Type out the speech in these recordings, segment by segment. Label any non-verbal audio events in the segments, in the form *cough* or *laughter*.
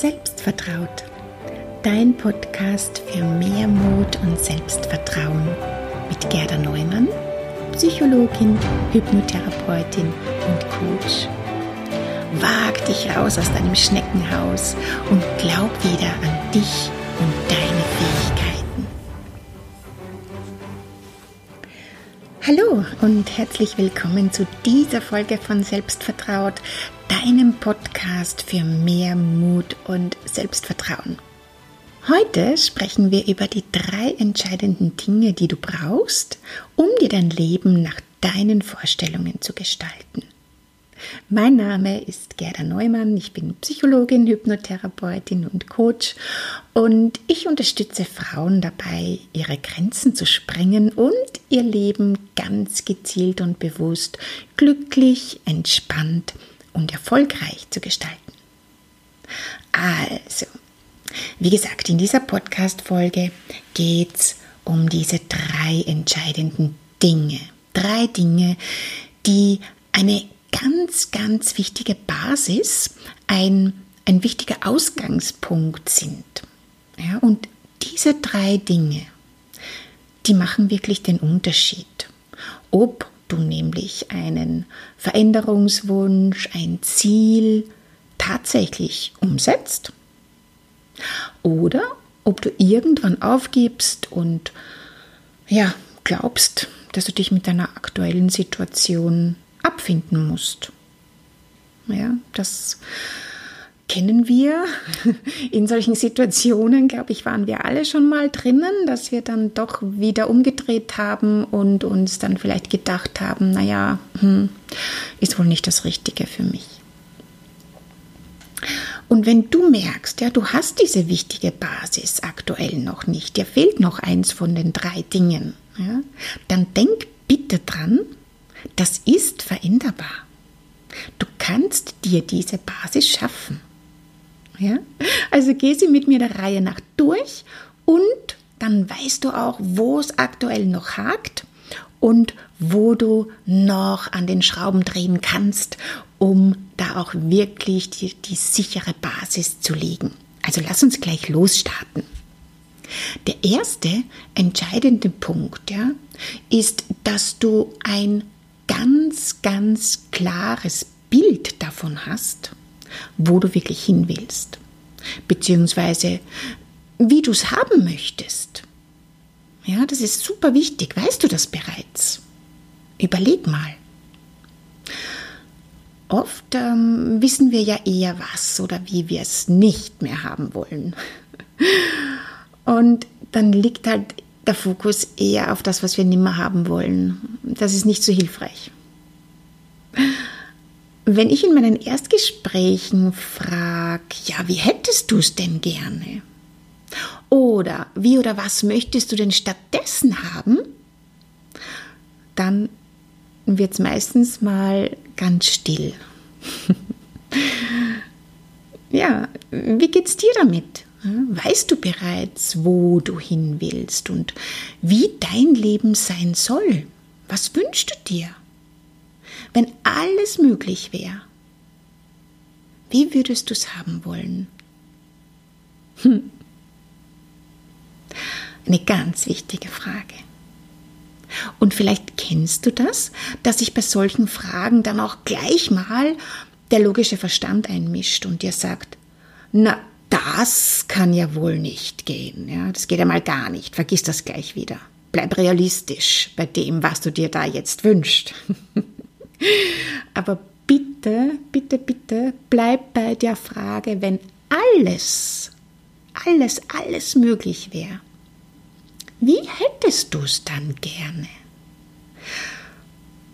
Selbstvertraut. Dein Podcast für mehr Mut und Selbstvertrauen mit Gerda Neumann, Psychologin, Hypnotherapeutin und Coach. Wag dich raus aus deinem Schneckenhaus und glaub wieder an dich und deine Fähigkeiten. Hallo und herzlich willkommen zu dieser Folge von Selbstvertraut, deinem Podcast für mehr Mut und Selbstvertrauen. Heute sprechen wir über die drei entscheidenden Dinge, die du brauchst, um dir dein Leben nach deinen Vorstellungen zu gestalten. Mein Name ist Gerda Neumann, ich bin Psychologin, Hypnotherapeutin und Coach und ich unterstütze Frauen dabei, ihre Grenzen zu sprengen und ihr Leben ganz gezielt und bewusst, glücklich, entspannt und erfolgreich zu gestalten. Also, wie gesagt, in dieser Podcast-Folge geht es um diese drei entscheidenden Dinge. Drei Dinge, die eine ganz, ganz wichtige Basis, ein, ein wichtiger Ausgangspunkt sind. Ja, und diese drei Dinge, die machen wirklich den Unterschied. Ob du nämlich einen Veränderungswunsch, ein Ziel tatsächlich umsetzt oder ob du irgendwann aufgibst und ja, glaubst, dass du dich mit deiner aktuellen Situation abfinden musst. Ja, das kennen wir. In solchen Situationen, glaube ich, waren wir alle schon mal drinnen, dass wir dann doch wieder umgedreht haben und uns dann vielleicht gedacht haben, naja, hm, ist wohl nicht das Richtige für mich. Und wenn du merkst, ja, du hast diese wichtige Basis aktuell noch nicht, dir fehlt noch eins von den drei Dingen, ja, dann denk bitte dran, das ist veränderbar. Du kannst dir diese Basis schaffen. Ja? Also geh sie mit mir der Reihe nach durch und dann weißt du auch, wo es aktuell noch hakt und wo du noch an den Schrauben drehen kannst, um da auch wirklich die, die sichere Basis zu legen. Also lass uns gleich losstarten. Der erste entscheidende Punkt ja, ist, dass du ein ganz, ganz klares Bild davon hast, wo du wirklich hin willst, beziehungsweise wie du es haben möchtest. Ja, das ist super wichtig. Weißt du das bereits? Überleg mal. Oft ähm, wissen wir ja eher was oder wie wir es nicht mehr haben wollen. Und dann liegt halt der Fokus eher auf das, was wir nimmer haben wollen. Das ist nicht so hilfreich. Wenn ich in meinen Erstgesprächen frage, ja, wie hättest du es denn gerne? Oder wie oder was möchtest du denn stattdessen haben? Dann wird es meistens mal ganz still. *laughs* ja, wie geht's dir damit? Weißt du bereits, wo du hin willst und wie dein Leben sein soll? Was wünschst du dir? Wenn alles möglich wäre, wie würdest du es haben wollen? Hm. Eine ganz wichtige Frage. Und vielleicht kennst du das, dass sich bei solchen Fragen dann auch gleich mal der logische Verstand einmischt und dir sagt, na, das kann ja wohl nicht gehen. Ja, das geht ja mal gar nicht. Vergiss das gleich wieder. Bleib realistisch bei dem, was du dir da jetzt wünschst. *laughs* Aber bitte, bitte, bitte, bleib bei der Frage, wenn alles, alles, alles möglich wäre. Wie hättest du es dann gerne?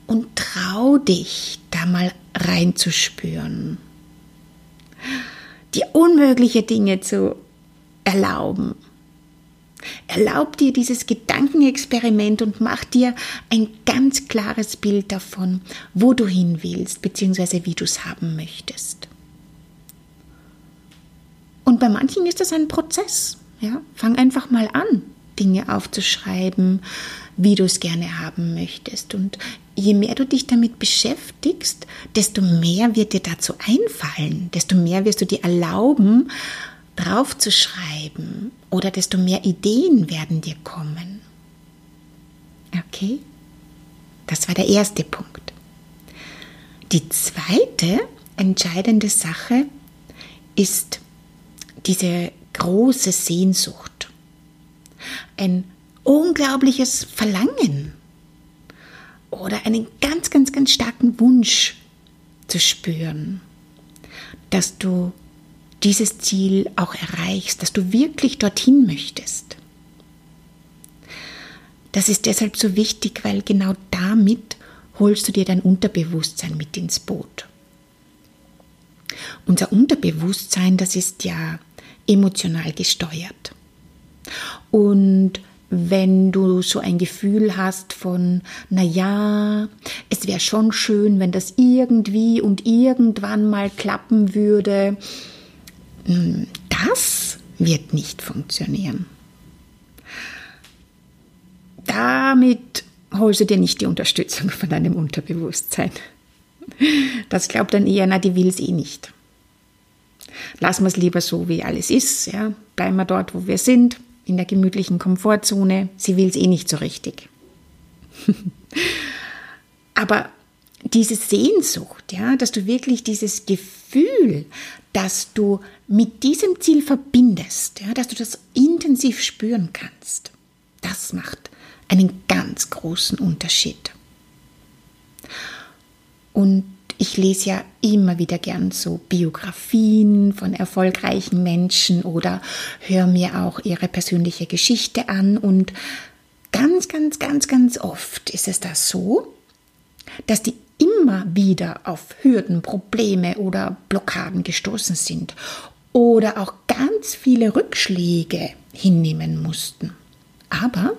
Und trau dich, da mal reinzuspüren dir unmögliche Dinge zu erlauben. Erlaub dir dieses Gedankenexperiment und mach dir ein ganz klares Bild davon, wo du hin willst, beziehungsweise wie du es haben möchtest. Und bei manchen ist das ein Prozess. Ja? Fang einfach mal an, Dinge aufzuschreiben, wie du es gerne haben möchtest. Und je mehr du dich damit beschäftigst, desto mehr wird dir dazu einfallen, desto mehr wirst du dir erlauben, draufzuschreiben oder desto mehr Ideen werden dir kommen. Okay? Das war der erste Punkt. Die zweite entscheidende Sache ist diese große Sehnsucht. Ein unglaubliches Verlangen oder einen ganz, ganz, ganz starken Wunsch zu spüren, dass du dieses Ziel auch erreichst, dass du wirklich dorthin möchtest. Das ist deshalb so wichtig, weil genau damit holst du dir dein Unterbewusstsein mit ins Boot. Unser Unterbewusstsein, das ist ja emotional gesteuert. Und wenn du so ein Gefühl hast von, na ja, es wäre schon schön, wenn das irgendwie und irgendwann mal klappen würde, das wird nicht funktionieren damit holst du dir nicht die Unterstützung von deinem Unterbewusstsein. Das glaubt dann eher, na, die will es eh nicht. Lassen wir es lieber so, wie alles ist. Ja? Bleiben wir dort, wo wir sind, in der gemütlichen Komfortzone. Sie will es eh nicht so richtig. *laughs* Aber diese Sehnsucht, ja, dass du wirklich dieses Gefühl, dass du mit diesem Ziel verbindest, ja, dass du das intensiv spüren kannst, das macht einen ganz großen Unterschied. Und ich lese ja immer wieder gern so Biografien von erfolgreichen Menschen oder höre mir auch ihre persönliche Geschichte an. Und ganz, ganz, ganz, ganz oft ist es da so, dass die immer wieder auf Hürden, Probleme oder Blockaden gestoßen sind oder auch ganz viele Rückschläge hinnehmen mussten. Aber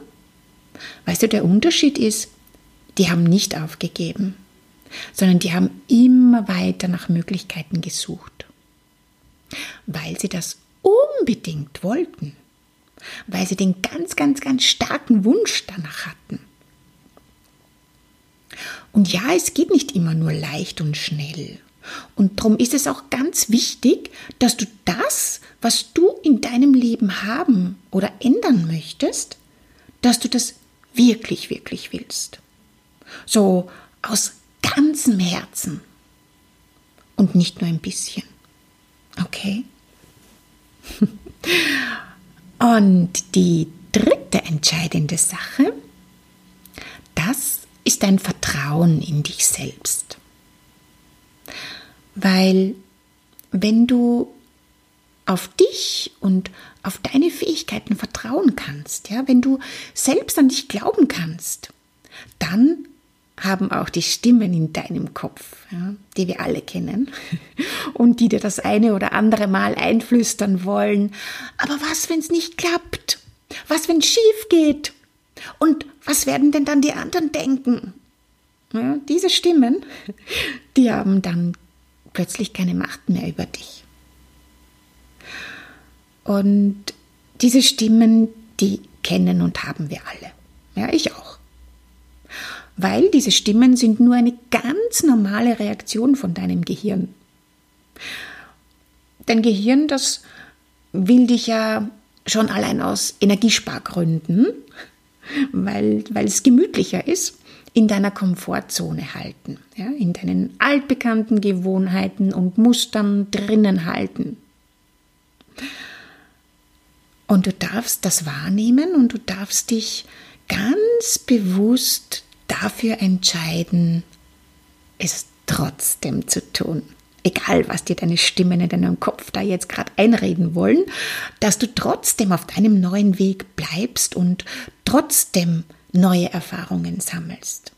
Weißt du, der Unterschied ist, die haben nicht aufgegeben, sondern die haben immer weiter nach Möglichkeiten gesucht, weil sie das unbedingt wollten, weil sie den ganz, ganz, ganz starken Wunsch danach hatten. Und ja, es geht nicht immer nur leicht und schnell. Und darum ist es auch ganz wichtig, dass du das, was du in deinem Leben haben oder ändern möchtest, dass du das wirklich, wirklich willst. So aus ganzem Herzen und nicht nur ein bisschen. Okay? *laughs* Und die dritte entscheidende Sache, das ist dein Vertrauen in dich selbst. Weil wenn du auf dich und auf deine Fähigkeiten vertrauen kannst, ja, wenn du selbst an dich glauben kannst, dann haben auch die Stimmen in deinem Kopf, ja, die wir alle kennen *laughs* und die dir das eine oder andere Mal einflüstern wollen. Aber was, wenn es nicht klappt? Was, wenn es schief geht? Und was werden denn dann die anderen denken? Ja, diese Stimmen, die haben dann plötzlich keine Macht mehr über dich. Und diese Stimmen, die kennen und haben wir alle. Ja, ich auch. Weil diese Stimmen sind nur eine ganz normale Reaktion von deinem Gehirn. Dein Gehirn, das will dich ja schon allein aus Energiespargründen, weil, es gemütlicher ist, in deiner Komfortzone halten, ja, in deinen altbekannten Gewohnheiten und Mustern drinnen halten. Und du darfst das wahrnehmen und du darfst dich ganz bewusst dafür entscheiden, es trotzdem zu tun. Egal, was dir deine Stimmen in deinem Kopf da jetzt gerade einreden wollen, dass du trotzdem auf deinem neuen Weg bleibst und trotzdem neue Erfahrungen sammelst.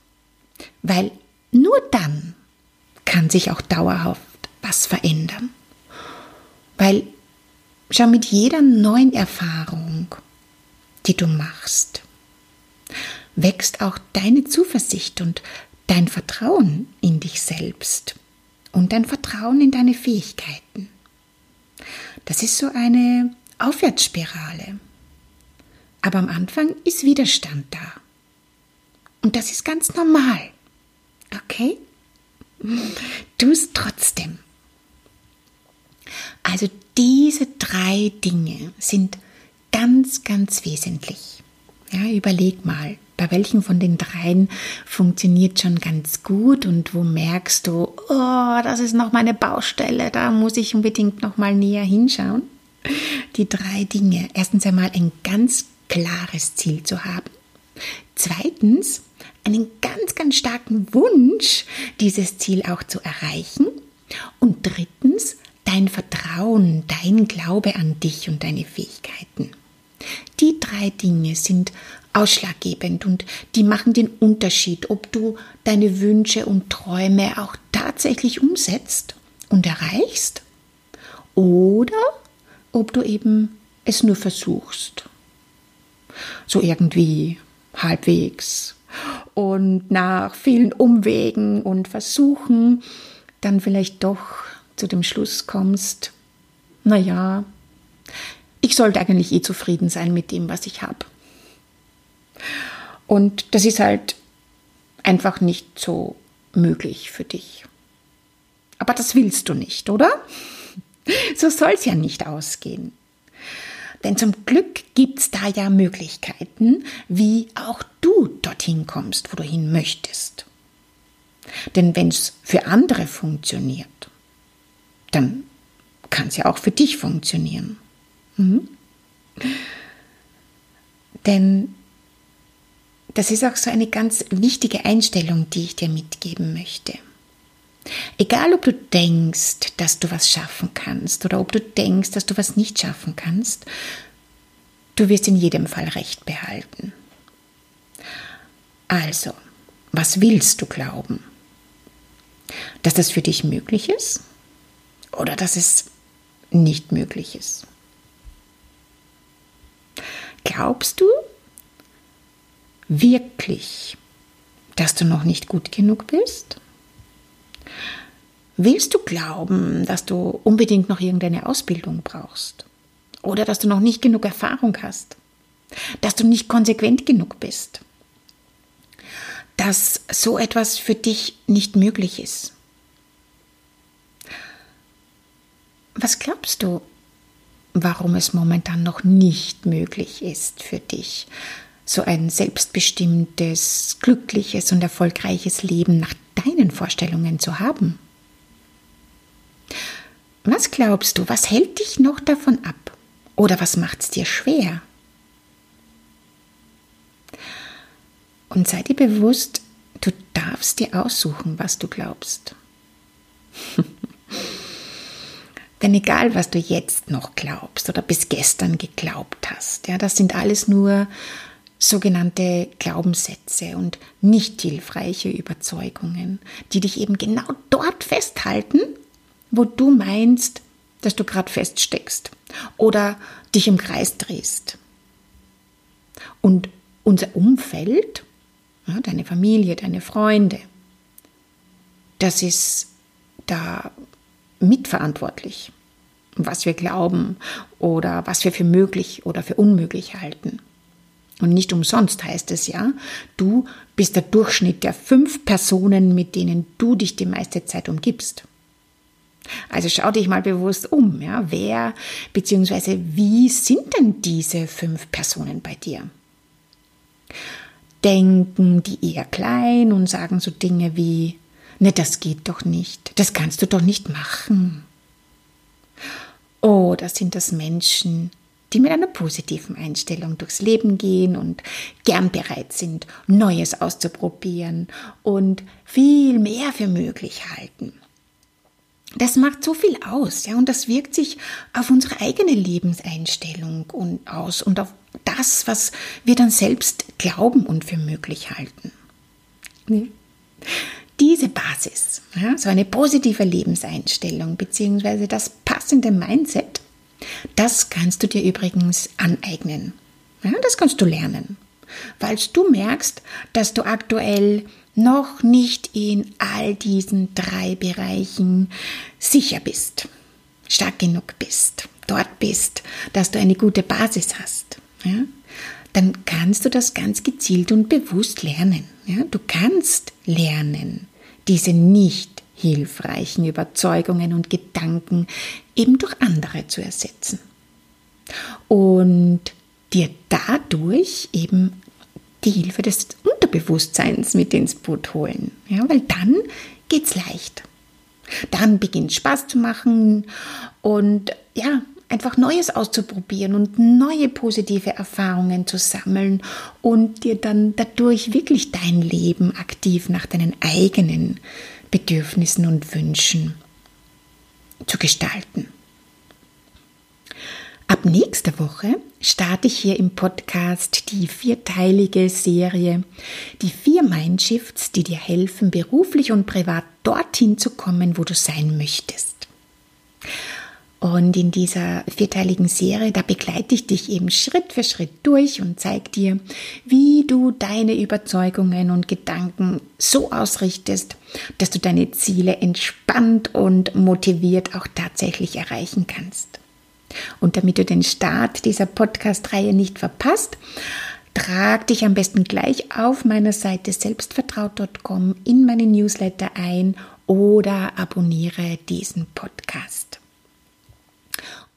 Weil nur dann kann sich auch dauerhaft was verändern. Weil Schau mit jeder neuen Erfahrung, die du machst, wächst auch deine Zuversicht und dein Vertrauen in dich selbst und dein Vertrauen in deine Fähigkeiten. Das ist so eine Aufwärtsspirale. Aber am Anfang ist Widerstand da. Und das ist ganz normal. Okay? Tu es trotzdem. Also diese drei Dinge sind ganz, ganz wesentlich. Ja, überleg mal, bei welchen von den dreien funktioniert schon ganz gut und wo merkst du, oh, das ist noch meine Baustelle, da muss ich unbedingt noch mal näher hinschauen. Die drei Dinge. Erstens einmal ein ganz klares Ziel zu haben. Zweitens, einen ganz, ganz starken Wunsch, dieses Ziel auch zu erreichen. Und drittens, dein Vertrauen, dein Glaube an dich und deine Fähigkeiten. Die drei Dinge sind ausschlaggebend und die machen den Unterschied, ob du deine Wünsche und Träume auch tatsächlich umsetzt und erreichst oder ob du eben es nur versuchst. So irgendwie halbwegs und nach vielen Umwegen und Versuchen dann vielleicht doch zu dem Schluss kommst, naja, ich sollte eigentlich eh zufrieden sein mit dem, was ich habe. Und das ist halt einfach nicht so möglich für dich. Aber das willst du nicht, oder? So soll es ja nicht ausgehen. Denn zum Glück gibt es da ja Möglichkeiten, wie auch du dorthin kommst, wo du hin möchtest. Denn wenn es für andere funktioniert, dann kann es ja auch für dich funktionieren. Mhm. Denn das ist auch so eine ganz wichtige Einstellung, die ich dir mitgeben möchte. Egal, ob du denkst, dass du was schaffen kannst oder ob du denkst, dass du was nicht schaffen kannst, du wirst in jedem Fall Recht behalten. Also, was willst du glauben? Dass das für dich möglich ist oder dass es nicht möglich ist? Glaubst du wirklich, dass du noch nicht gut genug bist? Willst du glauben, dass du unbedingt noch irgendeine Ausbildung brauchst? Oder dass du noch nicht genug Erfahrung hast? Dass du nicht konsequent genug bist? Dass so etwas für dich nicht möglich ist? Was glaubst du, warum es momentan noch nicht möglich ist für dich, so ein selbstbestimmtes, glückliches und erfolgreiches Leben nach deinen Vorstellungen zu haben? Was glaubst du, was hält dich noch davon ab? Oder was macht es dir schwer? Und sei dir bewusst, du darfst dir aussuchen, was du glaubst. *laughs* Denn egal, was du jetzt noch glaubst oder bis gestern geglaubt hast, ja, das sind alles nur sogenannte Glaubenssätze und nicht hilfreiche Überzeugungen, die dich eben genau dort festhalten, wo du meinst, dass du gerade feststeckst oder dich im Kreis drehst. Und unser Umfeld, ja, deine Familie, deine Freunde, das ist da mitverantwortlich, was wir glauben oder was wir für möglich oder für unmöglich halten. Und nicht umsonst heißt es ja, du bist der Durchschnitt der fünf Personen, mit denen du dich die meiste Zeit umgibst. Also schau dich mal bewusst um, ja, wer bzw. wie sind denn diese fünf Personen bei dir? Denken die eher klein und sagen so Dinge wie, ne, das geht doch nicht, das kannst du doch nicht machen. Oder sind das Menschen, die mit einer positiven Einstellung durchs Leben gehen und gern bereit sind, Neues auszuprobieren und viel mehr für möglich halten? das macht so viel aus, ja, und das wirkt sich auf unsere eigene Lebenseinstellung und aus und auf das, was wir dann selbst glauben und für möglich halten. Nee. Diese Basis, ja, so eine positive Lebenseinstellung beziehungsweise das passende Mindset, das kannst du dir übrigens aneignen. Ja, das kannst du lernen, weil du merkst, dass du aktuell noch nicht in all diesen drei Bereichen sicher bist, stark genug bist, dort bist, dass du eine gute Basis hast. Ja? dann kannst du das ganz gezielt und bewusst lernen. Ja? Du kannst lernen, diese nicht hilfreichen Überzeugungen und Gedanken eben durch andere zu ersetzen. Und dir dadurch eben die Hilfe des Unterbewusstseins mit ins Boot holen. Ja, weil dann geht's leicht. Dann beginnt Spaß zu machen und ja, einfach Neues auszuprobieren und neue positive Erfahrungen zu sammeln und dir dann dadurch wirklich dein Leben aktiv nach deinen eigenen Bedürfnissen und Wünschen zu gestalten. Ab nächster Woche starte ich hier im Podcast die vierteilige Serie Die vier Mindshifts, die dir helfen, beruflich und privat dorthin zu kommen, wo du sein möchtest. Und in dieser vierteiligen Serie, da begleite ich dich eben Schritt für Schritt durch und zeige dir, wie du deine Überzeugungen und Gedanken so ausrichtest, dass du deine Ziele entspannt und motiviert auch tatsächlich erreichen kannst. Und damit du den Start dieser Podcast-Reihe nicht verpasst, trag dich am besten gleich auf meiner Seite selbstvertraut.com in meinen Newsletter ein oder abonniere diesen Podcast.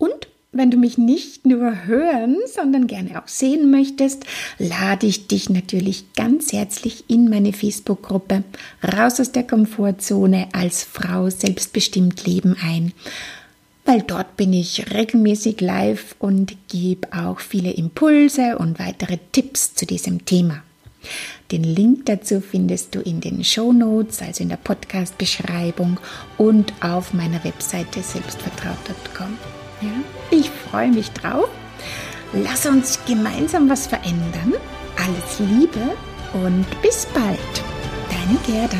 Und wenn du mich nicht nur hören, sondern gerne auch sehen möchtest, lade ich dich natürlich ganz herzlich in meine Facebook-Gruppe Raus aus der Komfortzone als Frau selbstbestimmt leben ein weil dort bin ich regelmäßig live und gebe auch viele Impulse und weitere Tipps zu diesem Thema. Den Link dazu findest du in den Show Notes, also in der Podcast-Beschreibung und auf meiner Webseite selbstvertraut.com. Ja, ich freue mich drauf. Lass uns gemeinsam was verändern. Alles Liebe und bis bald. Deine Gerda.